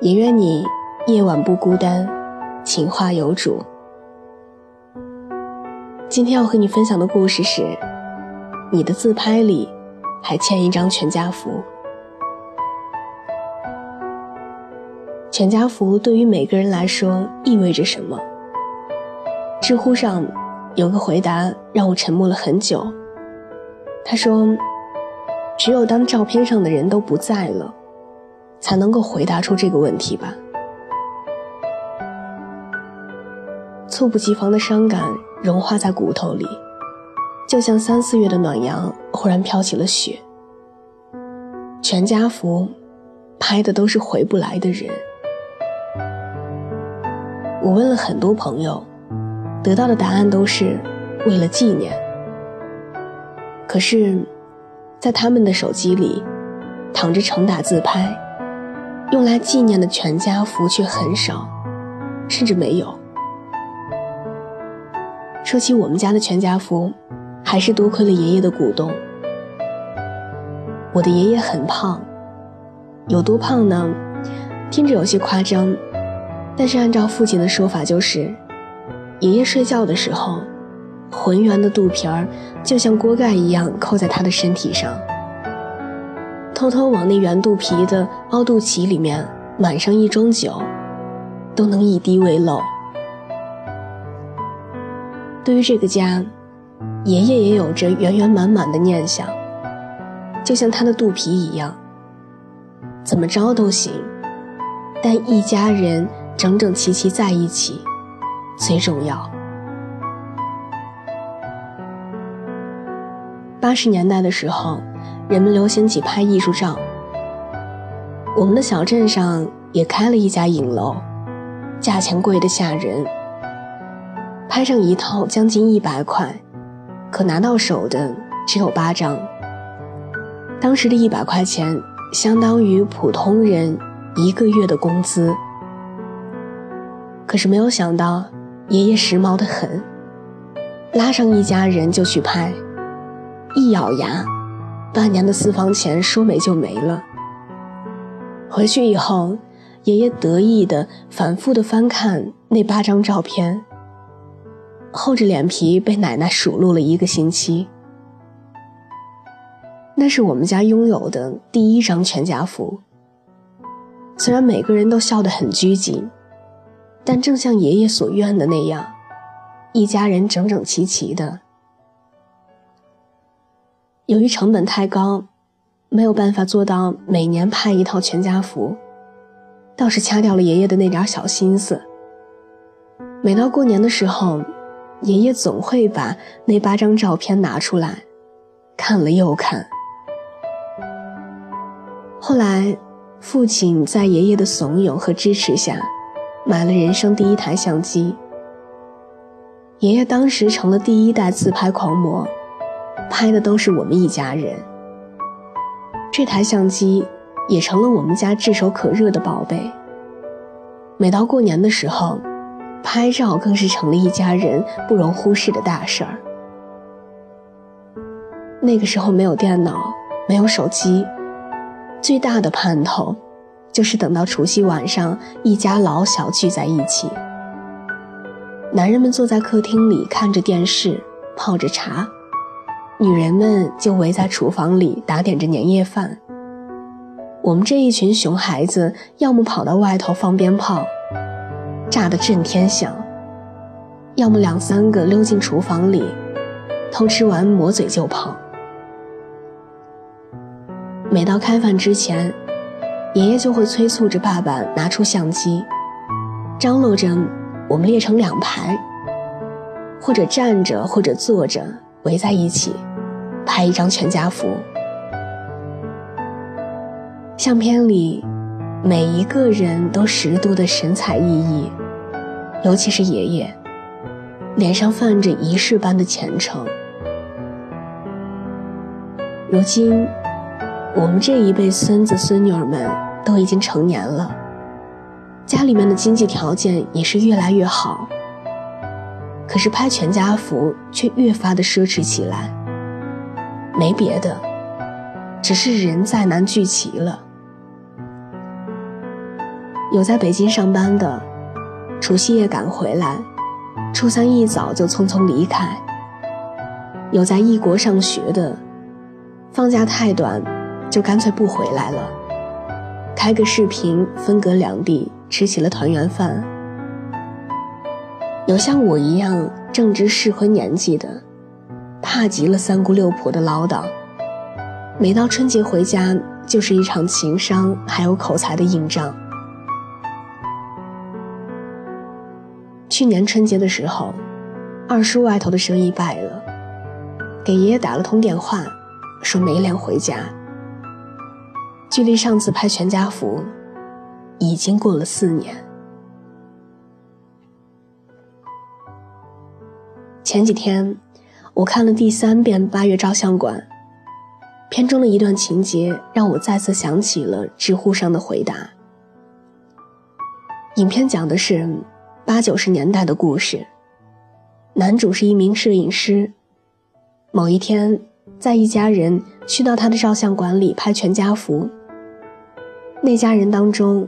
也愿你夜晚不孤单，情话有主。今天要和你分享的故事是：你的自拍里还欠一张全家福。全家福对于每个人来说意味着什么？知乎上有个回答让我沉默了很久。他说：“只有当照片上的人都不在了，才能够回答出这个问题吧。”猝不及防的伤感。融化在骨头里，就像三四月的暖阳忽然飘起了雪。全家福，拍的都是回不来的人。我问了很多朋友，得到的答案都是为了纪念。可是，在他们的手机里，躺着成打自拍，用来纪念的全家福却很少，甚至没有。说起我们家的全家福，还是多亏了爷爷的鼓动。我的爷爷很胖，有多胖呢？听着有些夸张，但是按照父亲的说法，就是爷爷睡觉的时候，浑圆的肚皮儿就像锅盖一样扣在他的身体上，偷偷往那圆肚皮的凹肚脐里面满上一盅酒，都能一滴未漏。对于这个家，爷爷也有着圆圆满满的念想，就像他的肚皮一样，怎么着都行，但一家人整整齐齐在一起最重要。八十年代的时候，人们流行起拍艺术照，我们的小镇上也开了一家影楼，价钱贵得吓人。拍上一套将近一百块，可拿到手的只有八张。当时的一百块钱相当于普通人一个月的工资。可是没有想到，爷爷时髦的很，拉上一家人就去拍，一咬牙，半年的私房钱说没就没了。回去以后，爷爷得意的反复的翻看那八张照片。厚着脸皮被奶奶数落了一个星期。那是我们家拥有的第一张全家福。虽然每个人都笑得很拘谨，但正像爷爷所愿的那样，一家人整整齐齐的。由于成本太高，没有办法做到每年拍一套全家福，倒是掐掉了爷爷的那点小心思。每到过年的时候。爷爷总会把那八张照片拿出来，看了又看。后来，父亲在爷爷的怂恿和支持下，买了人生第一台相机。爷爷当时成了第一代自拍狂魔，拍的都是我们一家人。这台相机也成了我们家炙手可热的宝贝。每到过年的时候。拍照更是成了一家人不容忽视的大事儿。那个时候没有电脑，没有手机，最大的盼头，就是等到除夕晚上，一家老小聚在一起。男人们坐在客厅里看着电视，泡着茶，女人们就围在厨房里打点着年夜饭。我们这一群熊孩子，要么跑到外头放鞭炮。炸得震天响，要么两三个溜进厨房里，偷吃完抹嘴就跑。每到开饭之前，爷爷就会催促着爸爸拿出相机，张罗着我们列成两排，或者站着，或者坐着围在一起，拍一张全家福。相片里，每一个人都十足的神采奕奕，尤其是爷爷，脸上泛着仪式般的虔诚。如今，我们这一辈孙子孙女儿们都已经成年了，家里面的经济条件也是越来越好，可是拍全家福却越发的奢侈起来。没别的，只是人再难聚齐了。有在北京上班的，除夕夜赶回来，初三一早就匆匆离开；有在异国上学的，放假太短，就干脆不回来了，开个视频，分隔两地吃起了团圆饭；有像我一样正值适婚年纪的，怕极了三姑六婆的唠叨，每到春节回家就是一场情商还有口才的硬仗。去年春节的时候，二叔外头的生意败了，给爷爷打了通电话，说没脸回家。距离上次拍全家福，已经过了四年。前几天，我看了第三遍《八月照相馆》，片中的一段情节让我再次想起了知乎上的回答。影片讲的是。八九十年代的故事，男主是一名摄影师。某一天，在一家人去到他的照相馆里拍全家福。那家人当中，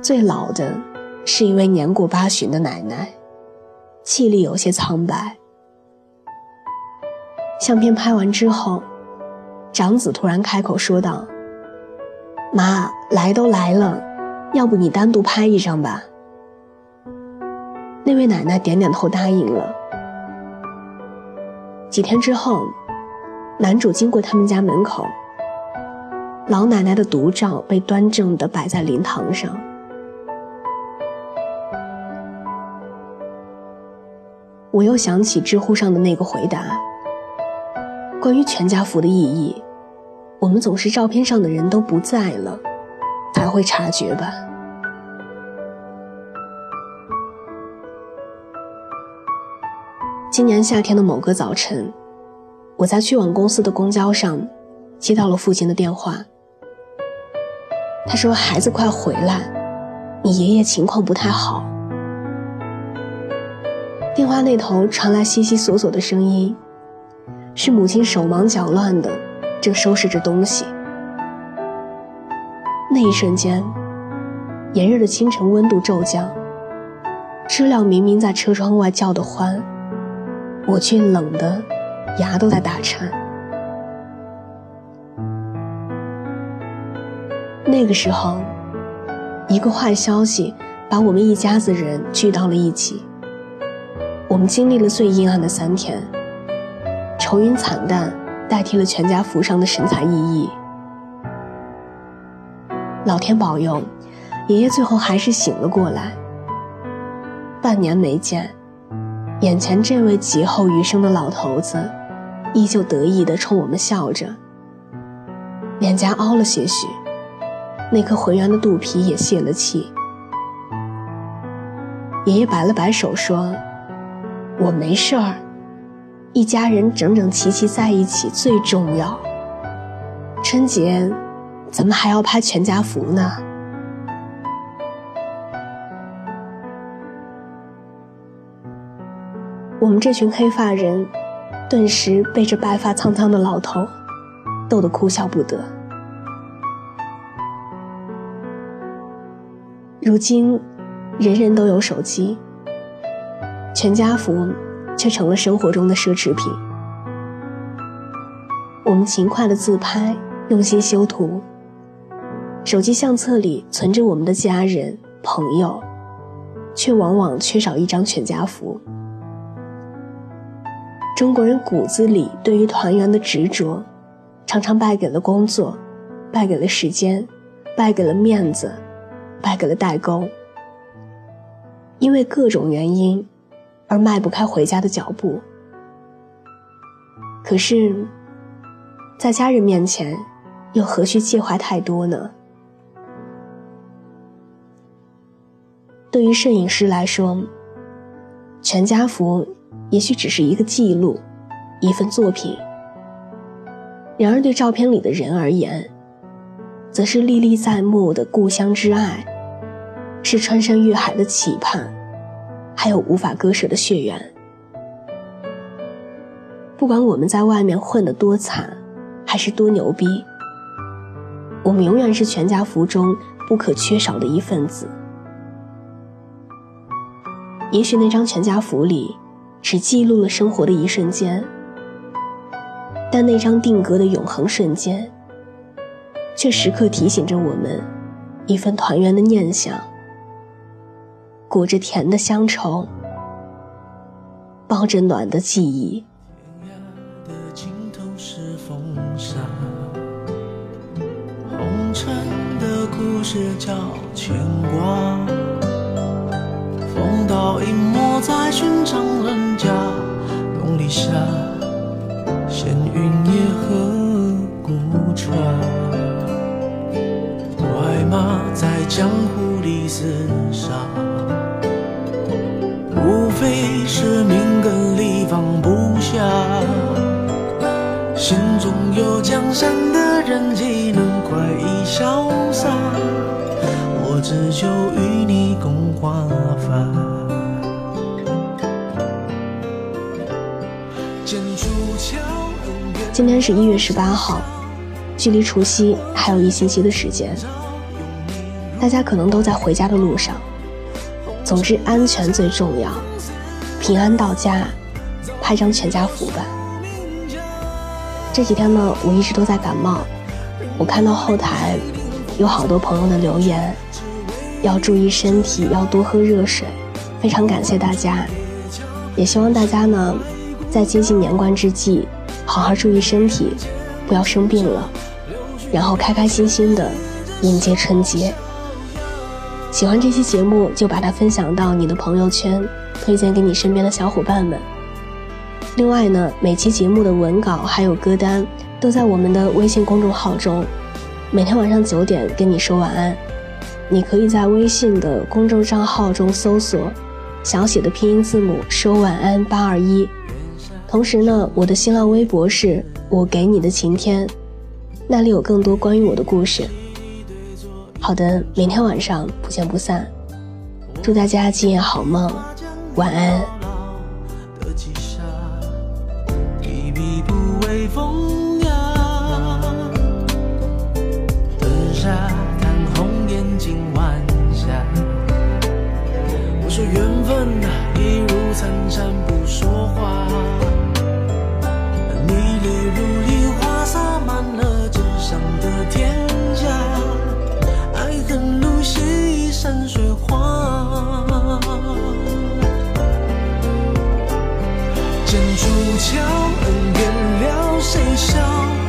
最老的是一位年过八旬的奶奶，气力有些苍白。相片拍完之后，长子突然开口说道：“妈，来都来了，要不你单独拍一张吧。”那位奶奶点点头，答应了。几天之后，男主经过他们家门口，老奶奶的独照被端正地摆在灵堂上。我又想起知乎上的那个回答：关于全家福的意义，我们总是照片上的人都不在了，才会察觉吧。今年夏天的某个早晨，我在去往公司的公交上，接到了父亲的电话。他说：“孩子，快回来，你爷爷情况不太好。”电话那头传来悉悉索索的声音，是母亲手忙脚乱的正收拾着东西。那一瞬间，炎热的清晨温度骤降，知了明明在车窗外叫得欢。我却冷得牙都在打颤。那个时候，一个坏消息把我们一家子人聚到了一起。我们经历了最阴暗的三天，愁云惨淡代替了全家福上的神采奕奕。老天保佑，爷爷最后还是醒了过来。半年没见。眼前这位劫后余生的老头子，依旧得意地冲我们笑着，脸颊凹了些许，那颗浑圆的肚皮也泄了气。爷爷摆了摆手说：“我没事儿，一家人整整齐齐在一起最重要。春节，咱们还要拍全家福呢。”我们这群黑发人，顿时被这白发苍苍的老头逗得哭笑不得。如今，人人都有手机，全家福却成了生活中的奢侈品。我们勤快的自拍，用心修图，手机相册里存着我们的家人朋友，却往往缺少一张全家福。中国人骨子里对于团圆的执着，常常败给了工作，败给了时间，败给了面子，败给了代沟。因为各种原因，而迈不开回家的脚步。可是，在家人面前，又何须介怀太多呢？对于摄影师来说，全家福也许只是一个记录，一份作品。然而，对照片里的人而言，则是历历在目的故乡之爱，是穿山越海的期盼，还有无法割舍的血缘。不管我们在外面混得多惨，还是多牛逼，我们永远是全家福中不可缺少的一份子。也许那张全家福里，只记录了生活的一瞬间。但那张定格的永恒瞬间，却时刻提醒着我们一份团圆的念想，裹着甜的乡愁，抱着暖的记忆。红尘的故事叫牵挂，风刀隐没在寻常人家，梦里下。闲云野鹤孤船，快马在江湖里厮杀，江山的人，岂能快意潇洒？我只求与你共华发。今天是一月十八号，距离除夕还有一星期的时间，大家可能都在回家的路上。总之，安全最重要，平安到家，拍张全家福吧。这几天呢，我一直都在感冒，我看到后台有好多朋友的留言，要注意身体，要多喝热水，非常感谢大家，也希望大家呢，在接近年关之际。好好注意身体，不要生病了，然后开开心心的迎接春节。喜欢这期节目，就把它分享到你的朋友圈，推荐给你身边的小伙伴们。另外呢，每期节目的文稿还有歌单都在我们的微信公众号中，每天晚上九点跟你说晚安。你可以在微信的公众账号中搜索小写的拼音字母说晚安八二一。同时呢，我的新浪微博是我给你的晴天，那里有更多关于我的故事。好的，明天晚上不见不散，祝大家今夜好梦，晚安。风雅。河沙看红颜尽晚霞。我说缘分啊，一如参禅不说话。你泪如梨花洒满了纸上的天下，爱恨如细山水画。剑出鞘。谁笑？